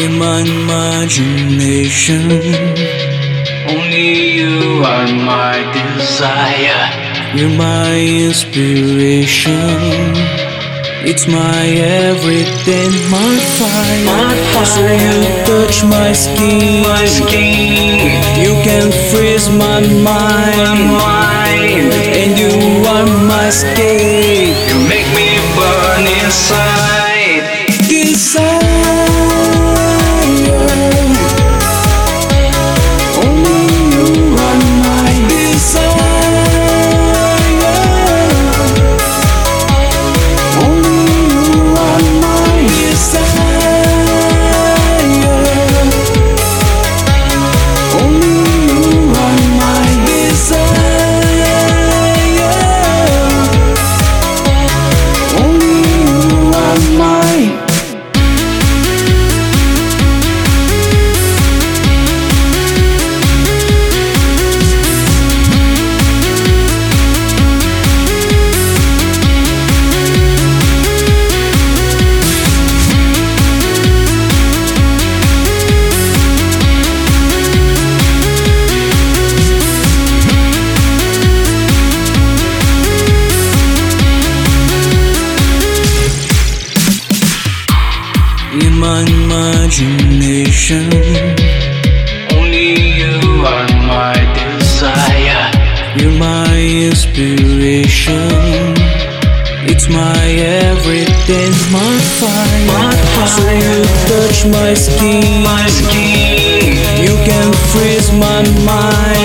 In my imagination, Only you are my desire. you're my inspiration. It's my everything, my fire. My So you fire. touch my skin, My skin, you can freeze my my mind, mind. and you are my escape. Imagination, Only you are my desire. you're my inspiration. It's my everything, my fire. My So you touch my skin, My skin, you can freeze my mind,